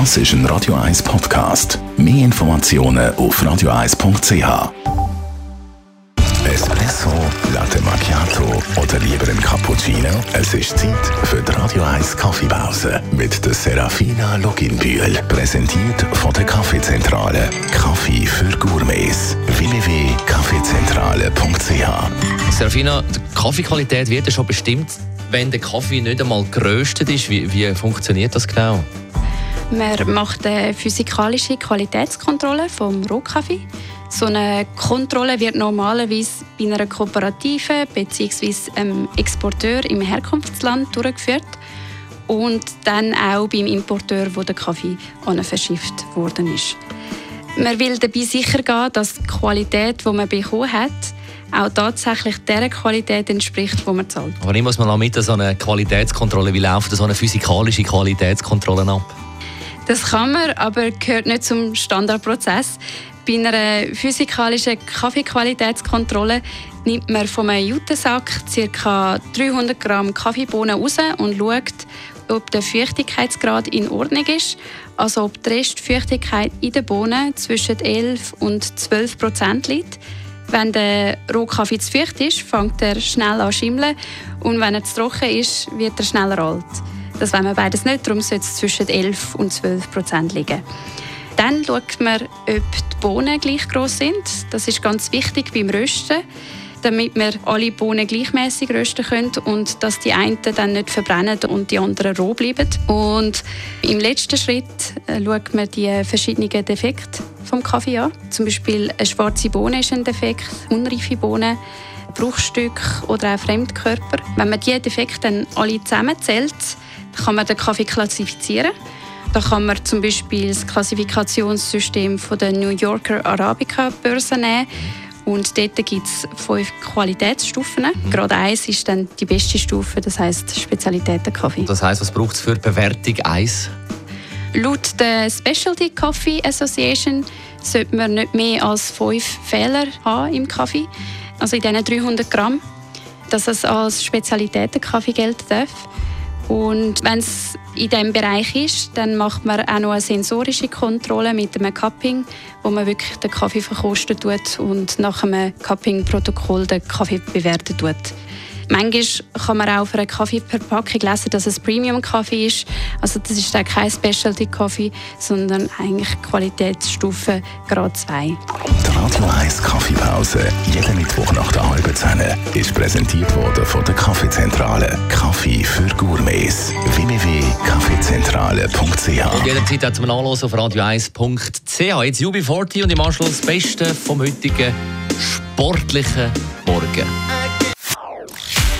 Das ist ein Radio 1 Podcast. Mehr Informationen auf radio1.ch. Espresso, Latte Macchiato oder lieber ein Cappuccino? Es ist Zeit für die Radio 1 Kaffeepause mit der Serafina Loginbühl. Präsentiert von der Kaffeezentrale. Kaffee für Gourmets. www.kaffeezentrale.ch Serafina, die Kaffeequalität wird ja schon bestimmt, wenn der Kaffee nicht einmal geröstet ist. Wie, wie funktioniert das genau? Man macht eine physikalische Qualitätskontrolle vom Rohkaffee. So eine Kontrolle wird normalerweise bei einer Kooperative bzw. einem Exporteur im Herkunftsland durchgeführt und dann auch beim Importeur, wo der Kaffee verschifft worden ist. Man will dabei sicher gehen, dass die Qualität, die man bekommen hat, auch tatsächlich der Qualität entspricht, die man zahlt. Aber ich muss mal mit so einer Qualitätskontrolle, wie läuft so eine physikalische Qualitätskontrolle ab? Das kann man, aber gehört nicht zum Standardprozess. Bei einer physikalischen Kaffeequalitätskontrolle nimmt man von einem Jutensack ca. 300 Gramm Kaffeebohnen raus und schaut, ob der Feuchtigkeitsgrad in Ordnung ist, also ob die Restfeuchtigkeit in den Bohnen zwischen 11 und 12 Prozent liegt. Wenn der Rohkaffee zu feucht ist, fängt er schnell an zu schimmeln und wenn er zu trocken ist, wird er schneller alt. Das wollen wir beides nicht, darum sollte es zwischen 11 und 12 Prozent liegen. Dann schaut man, ob die Bohnen gleich groß sind. Das ist ganz wichtig beim Rösten, damit wir alle Bohnen gleichmäßig rösten können und dass die einen dann nicht verbrennen und die anderen roh bleiben. Und im letzten Schritt äh, schaut man die verschiedenen Defekte vom Kaffee an. Zum Beispiel eine schwarze Bohne ist ein Defekt, unreife Bohnen, Bruchstück oder auch Fremdkörper. Wenn man diese Defekte dann alle zusammenzählt, kann man den Kaffee klassifizieren. Da kann man zum Beispiel das Klassifikationssystem von der New Yorker Arabica Börse nehmen. Und dort gibt es fünf Qualitätsstufen. Mhm. Gerade eins ist dann die beste Stufe, das heißt Spezialitätenkaffee. Das heißt, was braucht es für Bewertung 1? Laut der Specialty Coffee Association sollte man nicht mehr als fünf Fehler haben im Kaffee, also in diesen 300 Gramm, dass es als Spezialitätenkaffee gelten darf. Und wenn es in diesem Bereich ist, dann macht man auch noch eine sensorische Kontrolle mit einem Cupping, wo man wirklich den Kaffee verkosten tut und nach einem Cupping-Protokoll den Kaffee bewerten tut. Manchmal kann man auch auf einer Kaffeeverpackung lesen, dass es Premium-Kaffee ist. Also das ist dann kein Specialty-Kaffee, sondern eigentlich Qualitätsstufe Grad 2. Die Radio 1 Kaffeepause, jeden Mittwoch nach der halben Zehn, ist präsentiert worden von der Kaffeezentrale. Kaffee für Gourmets. www.kaffeezentrale.ch jederzeit auch zum Nachlesen auf radio1.ch. Jetzt UB40 und im Anschluss das Beste vom heutigen sportlichen Morgen.